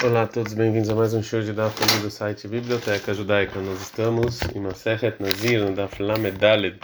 Olá a todos, bem-vindos a mais um show de Daf do site Biblioteca Judaica. Nós estamos em Masechet Nazir, no Daf Lamedaled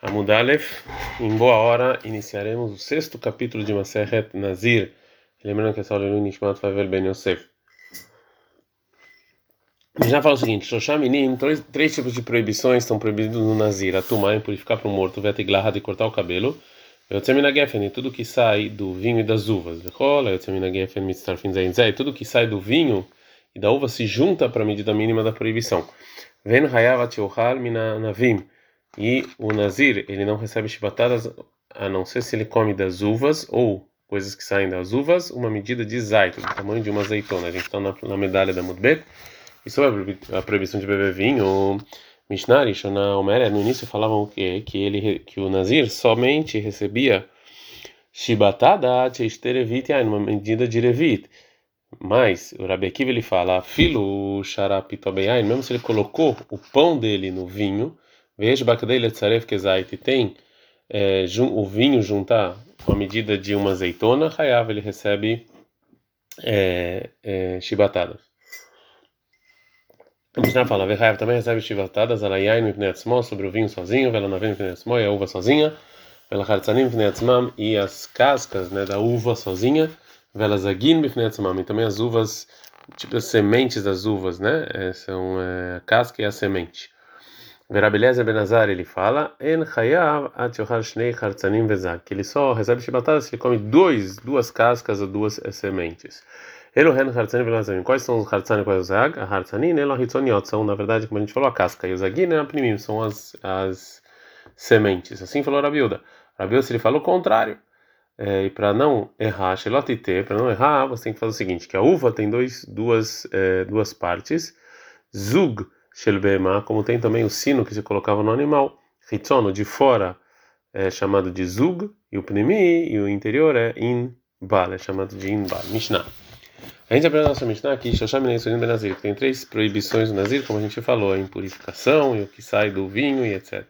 Amudalef. Em boa hora, iniciaremos o sexto capítulo de Masechet Nazir. Lembrando que é só o Nishmat Favel Ben Yosef. Já fala o seguinte: Shoshaminim, três, três tipos de proibições estão proibidos no Nazir: Atumai, purificar para o morto, Vetiglaha, de cortar o cabelo. Tudo que sai do vinho e das uvas. Tudo que sai do vinho e da uva se junta para a medida mínima da proibição. E o Nazir, ele não recebe chibatadas a não ser se ele come das uvas ou coisas que saem das uvas, uma medida de zait, do tamanho de uma azeitona. A gente está na, na medalha da Mudbet. E sobre a proibição de beber vinho, Mishnah Rishonah Omer, no início falavam que, que, ele, que o Nazir somente recebia Shibatada Cheisterevit, numa medida de Revit. Mas o Rabi Akiva ele fala, filo Sharapitobeyain, mesmo se ele colocou o pão dele no vinho, veja Bakdei Letzaref Kezait, tem é, o vinho juntar com a medida de uma azeitona, Hayav ele recebe é, é. A Mishnah fala, Vehaev também recebe chivatadas, alayain mipneatzmo, sobre o vinho sozinho, vela navim mipneatzmo, e a uva sozinha, vela hartzanim mipneatzmam, e as cascas né, da uva sozinha, vela zagin mipneatzmam, e também as uvas, tipo as sementes das uvas, né, é, são é, a casca e a semente. Verabeleza Benazar ele fala, En chayav at yochal shnei hartzanim vezag, que ele só recebe chivatadas se ele come dois, duas cascas ou duas sementes. Elohen Hartzanim Velazamim. Quais são os Hartzanim e quais os Zag? A Hartzanim e Hitzoniot são, na verdade, como a gente falou, a casca. E os Zagin a Primim são as, as sementes. Assim falou Rabiuda. Rabiuda, ele falou o contrário. É, e para não errar, Shelotite, para não errar, você tem que fazer o seguinte: que a uva tem dois, duas, é, duas partes. Zug Shelbema, como tem também o sino que se colocava no animal. Hitzono, de fora, é chamado de Zug. E o Pnimi, e o interior é Inbal, é chamado de Inbal. Mishnah. A gente aprende na nossa Mishnah aqui, Neisurim Benazir, tem três proibições do Nazir, como a gente falou, a impurificação e o que sai do vinho e etc.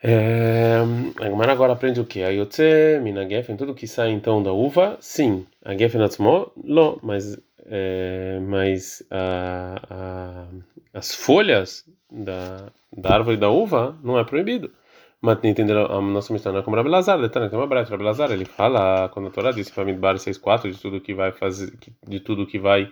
É, a agora aprende o que? A Yotze, Minagefen, tudo que sai então da uva, sim. A Gefen Atzmo, lo, mas, é, mas a, a, as folhas da, da árvore da uva não é proibido. Mas entender a nossa é como Rabi Lazar, detalhe, tem uma breta, Rabi Lazar, ele fala, quando a Torá disse para Midbar 6.4, de tudo que vai fazer, de tudo que vai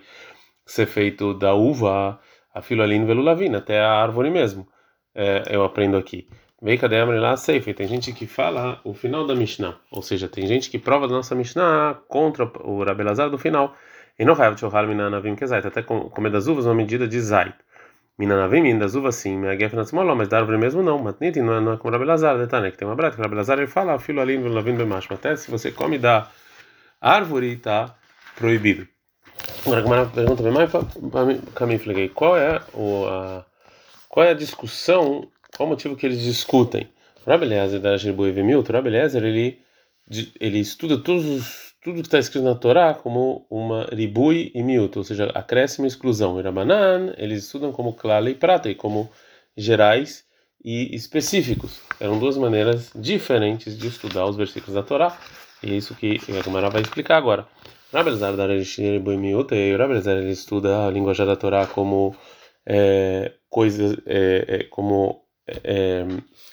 ser feito da uva, a filo ali no velulavina, até a árvore mesmo, é, eu aprendo aqui. Vem cadê a lá Seife? Tem gente que fala o final da Mishnah, ou seja, tem gente que prova da nossa Mishnah contra o Rabi Lazar do final. E não raiva de até comer das uvas uma medida de zait. Minanavim, das uvas sim, minha guerra na mas da árvore mesmo não. Matniti não é, não é como Rabelazar, detalhe, que tem uma brata, que Rabelazar ele fala, filo ali, lavim bemacho, até se você come da árvore está proibido. Agora, como pergunta bem mais para mim, falei, qual é o a, qual é a discussão, qual o motivo que eles discutem? Rabelezer da Jerbu e Milton, Rabelezer ele ele estuda todos os tudo que está escrito na Torá como uma ribui e miúto, ou seja, acréscimo e exclusão. E eles estudam como clara e prata, e como gerais e específicos. Eram duas maneiras diferentes de estudar os versículos da Torá, e é isso que a Gamara vai explicar agora. Rabelazar da ribui miúto, e Rabelazar ele estuda a linguagem da Torá como é, coisas, é, é, como é,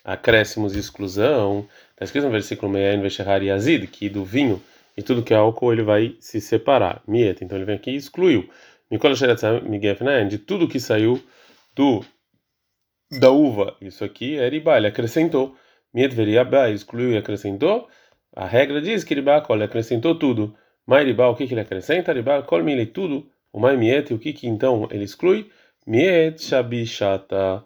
acréscimos e exclusão. Está escrito no versículo 6, Yazid, que do vinho e tudo que é álcool ele vai se separar. Mieta, então ele vem aqui e excluiu. De tudo que saiu do da uva, isso aqui é riba, ele acrescentou. Miet veriaba, excluiu e acrescentou. A regra diz que riba, ele acrescentou tudo. Mai riba, o que, que ele acrescenta? Riba, kol mile, tudo. O mai miet, o que, que então ele exclui? Miet shabishata.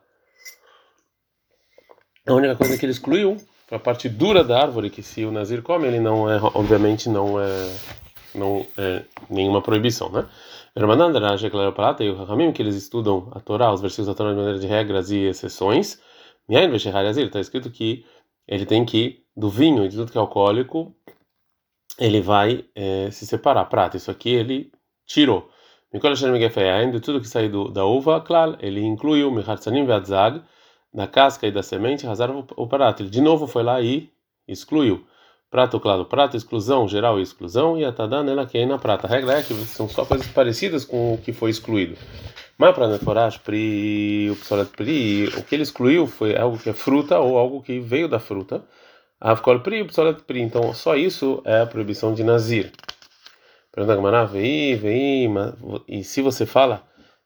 A única coisa que ele excluiu a parte dura da árvore que se o nazir come ele não é obviamente não é não é nenhuma proibição né? Ramananda Raja Prata e o Rahamim que eles estudam a Torá os versículos da Torá de maneira de regras e exceções. Miain Veshehariazir está escrito que ele tem que do vinho e de tudo que é alcoólico ele vai é, se separar. Prata isso aqui ele tirou. Mikol Hashem de tudo que sai da uva, claro, ele incluiu. Mihartzanim Ve'adzag, da casca e da semente, Hazar o parátil. De novo foi lá e excluiu. prato claro, prato, exclusão, geral e exclusão, e a tadana ela que é na prata. A regra é que são só coisas parecidas com o que foi excluído. Mas para neforash, pri, o psolet pri, o que ele excluiu foi algo que é fruta ou algo que veio da fruta. Avkol pri, o psolet pri. Então só isso é a proibição de nazir. Pergunta Gamara, vei, vei, e se você fala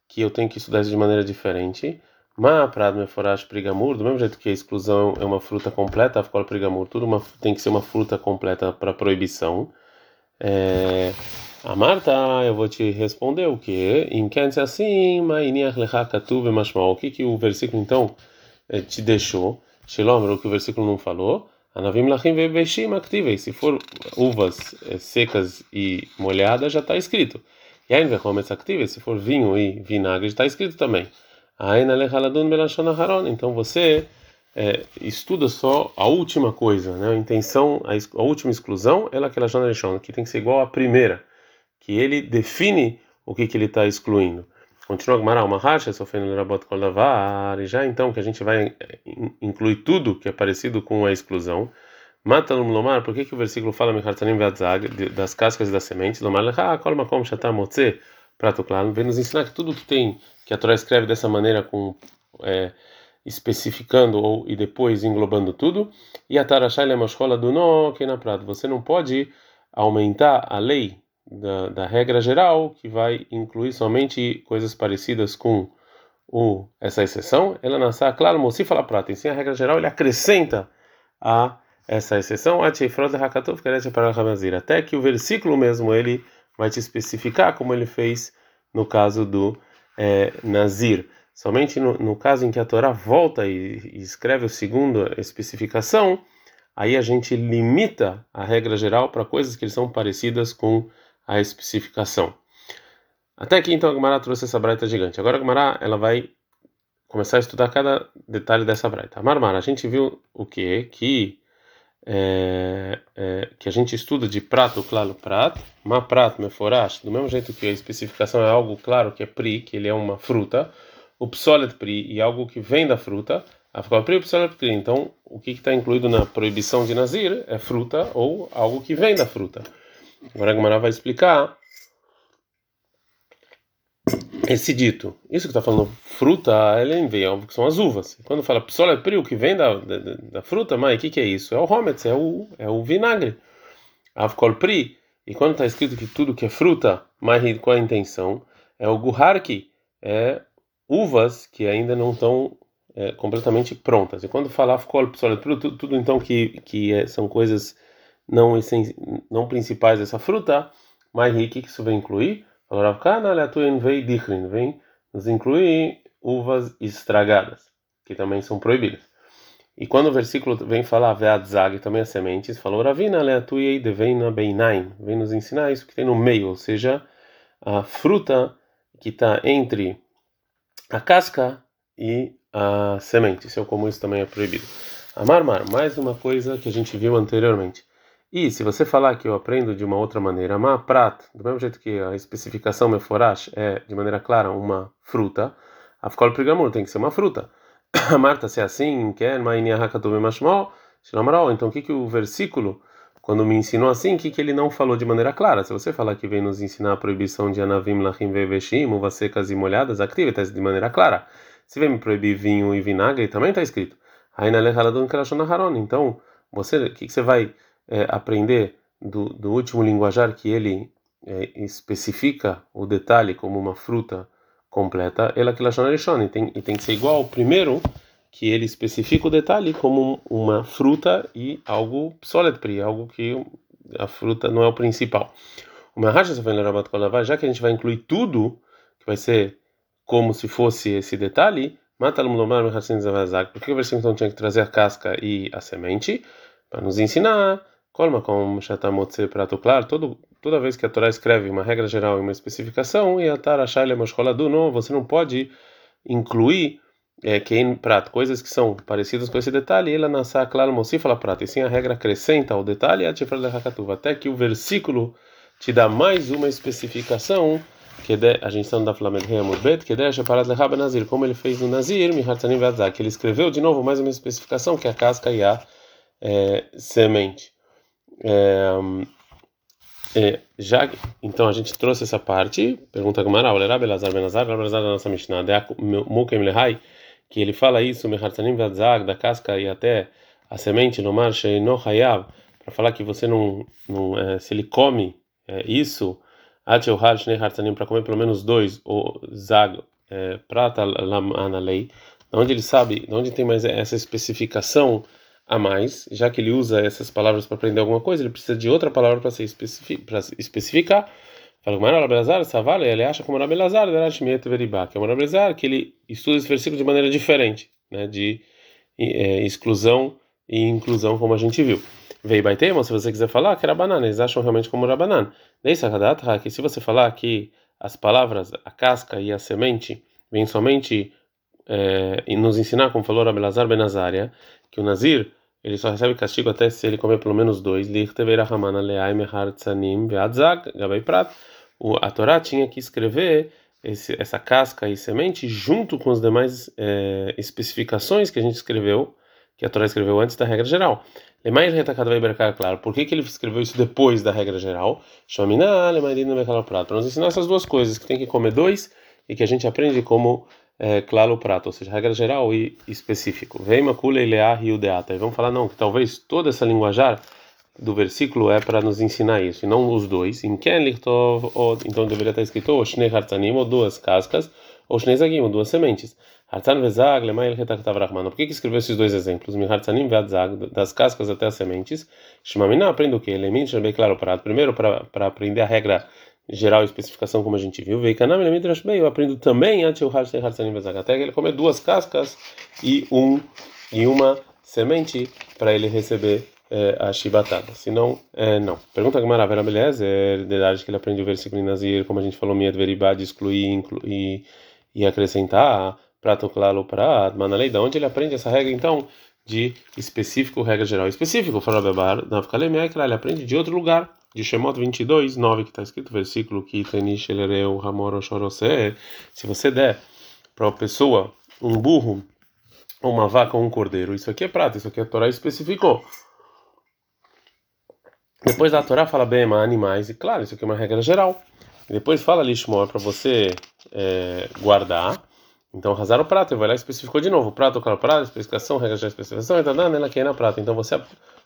que eu tenho que estudar isso de maneira diferente, Ma prad meforash prigamur, do mesmo jeito que a exclusão é uma fruta completa, a ficou prigamur, tudo uma, tem que ser uma fruta completa para proibição. É, a Marta, eu vou te responder o que? Em dizer assim, o que que o versículo então é, te deixou? Shalom, o que o versículo não falou? Anavim lachim vebeshim activei. Se for uvas é, secas e molhadas, já está escrito. Ainda como se for vinho e vinagre, está escrito também. Então você é, estuda só a última coisa, né? A intenção, a, a última exclusão, ela que ela que tem que ser igual à primeira, que ele define o que que ele está excluindo. Continua Gmará, uma racha, sofrendo rabot e já então que a gente vai é, incluir tudo que é parecido com a exclusão. Mata lomar, por que que o versículo fala das cascas e das sementes? Lomar lecha, claro, vem nos ensinar que tudo que tem que a Torá escreve dessa maneira com é, especificando ou e depois englobando tudo. E a Tarashai Lemashkola do que na prata. Você não pode aumentar a lei da, da, regra geral que vai incluir somente coisas parecidas com o, essa exceção. Ela nasce, claro, Mossi fala prata. Em a regra geral ele acrescenta a essa exceção até que o versículo mesmo ele vai te especificar como ele fez no caso do é, Nazir. Somente no, no, caso em que a Torá volta e, e escreve o segundo especificação, aí a gente limita a regra geral para coisas que são parecidas com a especificação. Até aqui então a Gemara trouxe essa braita gigante. Agora a Gemara ela vai começar a estudar cada detalhe dessa braita. Marmara, a gente viu o que? Que é, é, que a gente estuda de prato, claro, prato, ma prato, meforash, do mesmo jeito que a especificação é algo claro que é pri, que ele é uma fruta, o psolet pri e algo que vem da fruta, a pri, o psolet pri. Então, o que está incluído na proibição de nazir é fruta ou algo que vem da fruta. Agora a Gemara vai explicar esse dito. Isso que está falando fruta, ele vem, óbvio que são as uvas. Quando fala psola é que vem da, da, da fruta, mas o que, que é isso? É o hometz, é o, é o vinagre. Avkol pri. E quando está escrito que tudo que é fruta, mas com a intenção, é o guharki, é uvas que ainda não estão é, completamente prontas. E quando fala avkol psola tudo, tudo então que, que é, são coisas não, não principais dessa fruta, mas o que isso vai incluir? Agora, vem nos incluir uvas estragadas, que também são proibidas. E quando o versículo vem falar veadzag, também as sementes, falou Ravina leatuei deveina beinaim, vem nos ensinar isso que tem no meio, ou seja, a fruta que está entre a casca e a semente. Se eu como isso também é proibido. Amarmar, mais uma coisa que a gente viu anteriormente. E se você falar que eu aprendo de uma outra maneira, ma prat, do mesmo jeito que a especificação meforash é de maneira clara uma fruta, a ficol prigamur tem que ser uma fruta. A Marta, se é assim, quer então o que que o versículo quando me ensinou assim, o que que ele não falou de maneira clara? Se você falar que vem nos ensinar a proibição de anavim lachim veveshim, uvas secas e molhadas, activa de maneira clara. Se vem me proibir vinho e vinagre, também está escrito. Então, você, o que que você vai é, aprender do, do, último linguajar que ele é, especifica o detalhe como uma fruta completa, ela que e tem e tem que ser igual ao primeiro que ele especifica o detalhe como uma fruta e algo solid pri, algo que a fruta não é o principal. Uma racha já que a gente vai incluir tudo que vai ser como se fosse esse detalhe, mata porque o versículo então tinha que trazer a casca e a semente para nos ensinar Colma como Shatamotse prato claro, toda vez que a Torá escreve uma regra geral e uma especificação, e a Tara Shaila você não pode incluir é, quem prato, coisas que são parecidas com esse detalhe, ela nasce claro Mossi fala prato, e sim a regra acrescenta o detalhe, até que o versículo te dá mais uma especificação que a gente está no da Flamengo Bet, que deixa para de Nazir, como ele fez no Nazir, que ele escreveu de novo mais uma especificação que é a casca e a é, semente. É, é, já, então a gente trouxe essa parte, pergunta Gamara, olha Belazar Benazar, Belazar da nossa Mishnah, Mukem Lehai, que ele fala isso, Mehartanim Vadzag, da casca e até a semente no mar, no Hayav, para falar que você não, não é, se ele come é, isso, Atchel Shnei Hartanim, para comer pelo menos dois, ou Zag, é, prata na lei, onde ele sabe, onde tem mais essa especificação a mais, já que ele usa essas palavras para aprender alguma coisa, ele precisa de outra palavra para se especificar. Fala que Mara Belazar, Savala, ele acha como Rabelazar, que é o Rabelazar, que ele estuda esse versículo de maneira diferente, né, de é, exclusão e inclusão, como a gente viu. Veio Baitema, se você quiser falar, que era banana, eles acham realmente como Rabanan. Nessa que se você falar que as palavras, a casca e a semente, vêm somente é, nos ensinar, como falou Rabelazar Benazaria, que o Nazir ele só recebe castigo até se ele comer pelo menos dois. A Torá tinha que escrever esse, essa casca e semente junto com as demais é, especificações que a gente escreveu, que a Torá escreveu antes da regra geral. Claro, por que, que ele escreveu isso depois da regra geral? Para nos ensinar essas duas coisas, que tem que comer dois e que a gente aprende como claro o prato, ou seja, regra geral e específico. Vem e lear rio deata. E vamos falar não, que talvez toda essa linguajar do versículo é para nos ensinar isso, e não os dois. Em então deveria estar escrito ou shnei hartanim, ou duas cascas, ou shnei zagim, ou duas sementes. Hartan vezag, lemai el retaktavrahman. Por que que escreveu esses dois exemplos? Mi hartanim veadzag, das cascas até as sementes. Shmamina aprende o que? Elemento, bem claro prato. Primeiro, para aprender a regra geral especificação, como a gente viu. Bey, eu aprendo também antes o Até ele comer duas cascas e um e uma semente para ele receber é, a chibatada. Senão, é, não. Pergunta que maravilha, beleza? É verdade que ele aprende o versículo em Nazir, como a gente falou, Miad Veribá, de excluir incluir, e acrescentar prato claro para Manalei. Da onde ele aprende essa regra, então? De específico, regra geral. Específico, fala Bebar, ele aprende de outro lugar de Shemot 22, 9, que está escrito, versículo que se você der para uma pessoa um burro, uma vaca ou um cordeiro, isso aqui é prata, isso aqui a Torá especificou. Depois da Torá fala bem, animais, e claro, isso aqui é uma regra geral. E depois fala Lishmor para você é, guardar. Então, rasar o prato, ele vai lá e especificou de novo. O prato, o prato, especificação, regra geral, especificação, e tá dando ela na prata. Então, você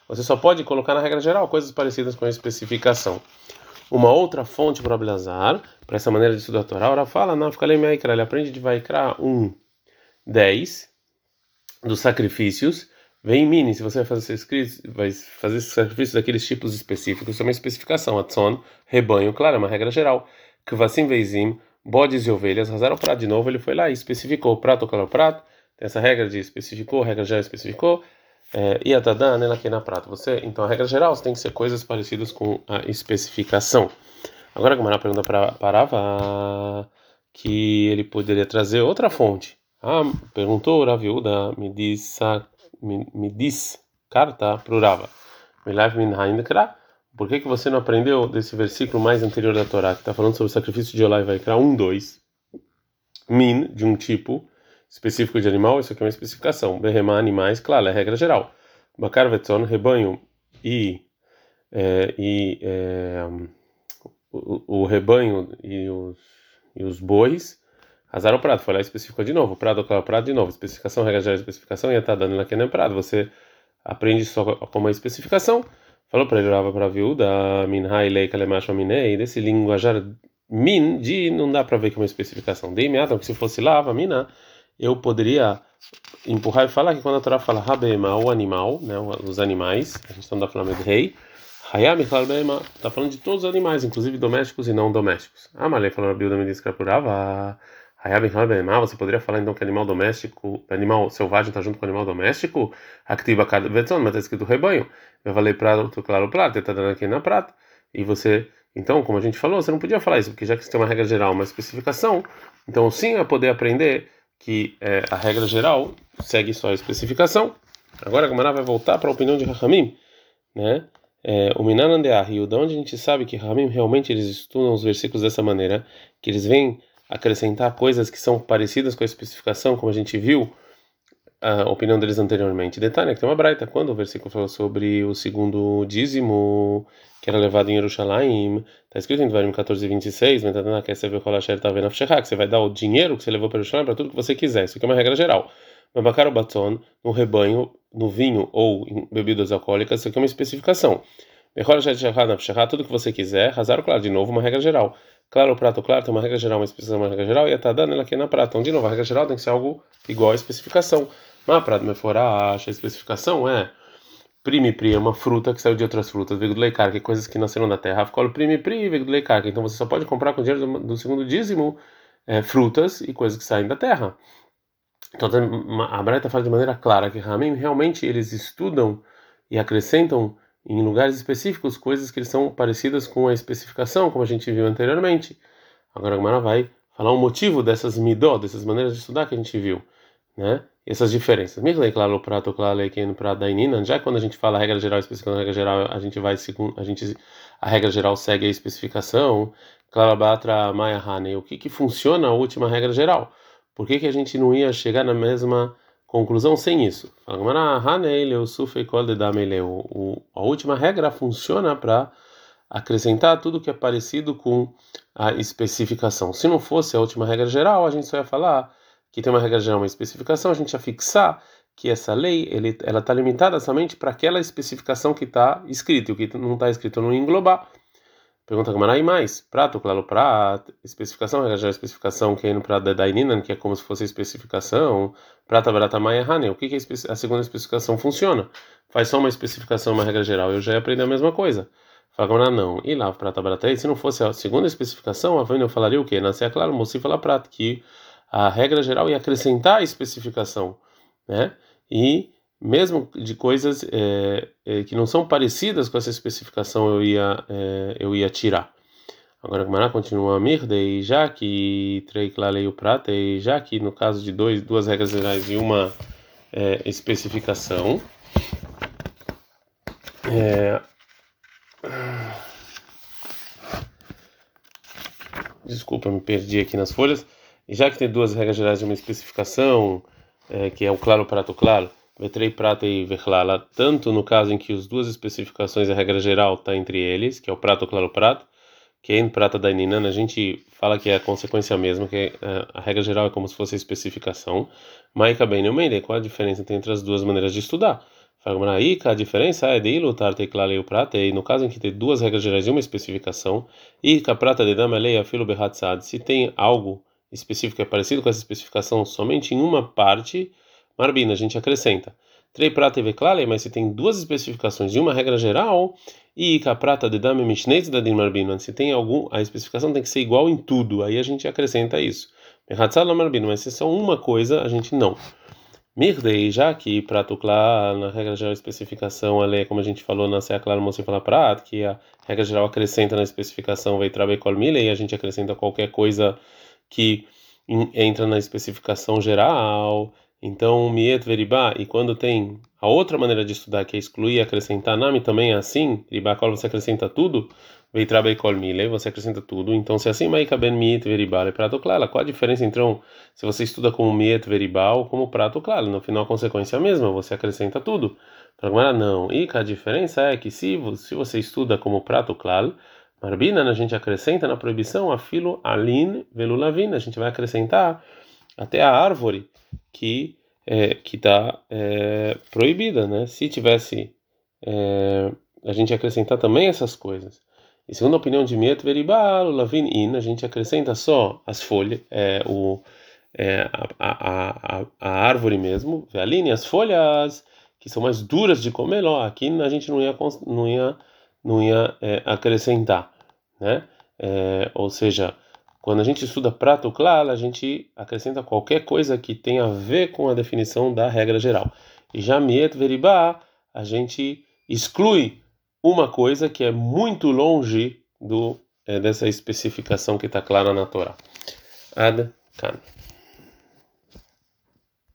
você só pode colocar na regra geral coisas parecidas com a especificação. Uma outra fonte para Blazar, para essa maneira de estudar a Torá, ela fala, fica Vaikra, ele aprende de Vaikra 1, 10 dos sacrifícios. Vem em mini, se você vai fazer, vai fazer sacrifícios daqueles tipos específicos, é uma especificação. Atson, rebanho, claro, é uma regra geral. Kvassim Veizim, bodes e ovelhas, razaram o prato de novo, ele foi lá e especificou prato, qual é prato. Tem essa regra de especificou, regra já especificou. É, e a Tadã, né, aqui na prata. Você, então, a regra geral, você tem que ser coisas parecidas com a especificação. Agora, como uma pergunta para Parava, que ele poderia trazer outra fonte. Ah, perguntou o Raviuda, me diz, me, me diz carta para Rava. Por que, que você não aprendeu desse versículo mais anterior da Torá, que está falando sobre o sacrifício de Olá e vai criar um, dois, min, de um tipo, específico de animal, isso aqui é uma especificação. Berremá, animais, claro, é regra geral. Bakar rebanho e, é, e é, o, o, rebanho e os, e os bois, azar o prato, foi lá e especificou de novo. Prado, claro, prado de novo. Especificação, regra geral, especificação, e está dando lá que não é prado. Você aprende só com uma especificação. Falou para ele, orava para a viúda, minhai leika lemacho minei, desse linguajar min, de não dá para ver que é uma especificação. De imediato, que se fosse lava, mina eu poderia empurrar e falar que quando a Torá fala Rabema, o animal, né, os animais, a gente está falando de rei, Hayam Bema, está falando de todos os animais, inclusive domésticos e não domésticos. Ah, Malê falou, a Bilda me disse que apurava. Hayam Bema, você poderia falar então que animal doméstico, animal selvagem está junto com animal doméstico? Activa cada versão, mas está escrito rebanho. Eu falei prato, claro, prato, está dando aqui na prata. E você, então, como a gente falou, você não podia falar isso, porque já que você tem uma regra geral, uma especificação, então sim é poder aprender que é, a regra geral segue só a especificação. Agora a Gamara vai voltar para a opinião de Rahamim, né? É, o Minan Rio, da onde a gente sabe que Rahamim realmente eles estudam os versículos dessa maneira, que eles vêm acrescentar coisas que são parecidas com a especificação, como a gente viu a opinião deles anteriormente. Detalhe que tem uma braita, quando o versículo falou sobre o segundo dízimo que era levado em Jerusalém, está escrito em Devarim 14, 26, que você vai dar o dinheiro que você levou para Jerusalém para tudo que você quiser. Isso aqui é uma regra geral. Mabacar o baton, no rebanho, no vinho ou em bebidas alcoólicas, isso aqui é uma especificação. Tudo que você quiser, razar claro, de novo, uma regra geral. Claro, o prato claro tem uma regra geral, uma especificação, uma regra geral, e a dando ela aqui na prata. Então, de novo, a regra geral tem que ser algo igual à especificação. Mas a prata me fora acha a especificação é prime pri é uma fruta que saiu de outras frutas, veio que é coisas que nasceram da terra. Ficou prime pri leicar, então você só pode comprar com dinheiro do, do segundo dízimo é, frutas e coisas que saem da terra. Então a Braita fala de maneira clara que Ramim realmente eles estudam e acrescentam em lugares específicos coisas que são parecidas com a especificação, como a gente viu anteriormente. Agora a Gemara vai falar o motivo dessas midó, dessas maneiras de estudar que a gente viu, né? Essas diferenças. Mirlei claro prato claro no prato da inina, já quando a gente fala a regra geral especificando a regra geral, a gente vai segundo a gente a regra geral segue a especificação. Claro batra maia o que que funciona a última regra geral? Por que que a gente não ia chegar na mesma conclusão sem isso? A última regra funciona para acrescentar tudo que é parecido com a especificação. Se não fosse a última regra geral, a gente só ia falar que tem uma regra geral, uma especificação, a gente ia fixar que essa lei ele, ela está limitada somente para aquela especificação que está escrita, e o que não está escrito não englobar. Pergunta como aí mais? Prato, claro, prato, especificação, regra geral, especificação que é no prato da Ininan, que é como se fosse especificação, prata, barata, maia, hane. O que, que é a segunda especificação funciona? Faz só uma especificação, uma regra geral, eu já ia aprender a mesma coisa. Como não. E lá, prata, barata, se não fosse a segunda especificação, a eu falaria o quê? Nascer, claro, moci fala prato, que a regra geral ia acrescentar a especificação, né? E mesmo de coisas é, é, que não são parecidas com essa especificação eu ia é, eu ia tirar. Agora a Gemara continua a e já que Treiklalei o prata, e já que no caso de dois, duas regras gerais e uma é, especificação, é, desculpa, me perdi aqui nas folhas. E já que tem duas regras gerais de uma especificação, é, que é o claro, prato, claro, vetrei, prata e vechlala, tanto no caso em que as duas especificações, a regra geral está entre eles, que é o prato, claro, prato, que é em prata da Ninana, a gente fala que é a consequência mesma, que é, a regra geral é como se fosse a especificação. Mas bem, me qual a diferença entre as duas maneiras de estudar? A diferença é de lutar teclado e o prata, e no caso em que tem duas regras gerais e uma especificação, e a prata de dama leia filo se tem algo específico é parecido com essa especificação somente em uma parte, Marbina, a gente acrescenta. Trei prata e veclale, mas se tem duas especificações e uma regra geral, e a prata de dame mishnetz da din marbina, se tem algum, a especificação tem que ser igual em tudo, aí a gente acrescenta isso. Mehatzal marbina, mas se é só uma coisa, a gente não. Mirdei, já que prato claro, na regra geral especificação, ali, como a gente falou na Sea Claro, você fala prato, que a regra geral acrescenta na especificação, vai colmile, e a gente acrescenta qualquer coisa que entra na especificação geral. Então, miet veribá, e quando tem a outra maneira de estudar, que é excluir e acrescentar nami, também é assim, ribá, qual você acrescenta tudo, veitrabe kol mile, você acrescenta tudo. Então, se é assim, maika ben miet veribá, é prato claro. Qual a diferença, então, se você estuda como miet veribá ou como prato claro? No final, a consequência é a mesma, você acrescenta tudo. Agora, não. E a diferença é que se, se você estuda como prato claro, Marbina, a gente acrescenta na proibição a filo alin velulavina, a gente vai acrescentar até a árvore que é, que está é, proibida, né? Se tivesse é, a gente acrescentar também essas coisas. E segundo a opinião de Miet Veribal, Lavin In, a gente acrescenta só as folhas, é, o, é, a, a, a, a, árvore mesmo, as folhas que são mais duras de comer, ó, aqui a gente não ia, não ia não ia é, acrescentar, né? É, ou seja, quando a gente estuda prato claro, a gente acrescenta qualquer coisa que tenha a ver com a definição da regra geral. E já miet veribá, a gente exclui uma coisa que é muito longe do é, dessa especificação que está clara na Torá. Ad kan.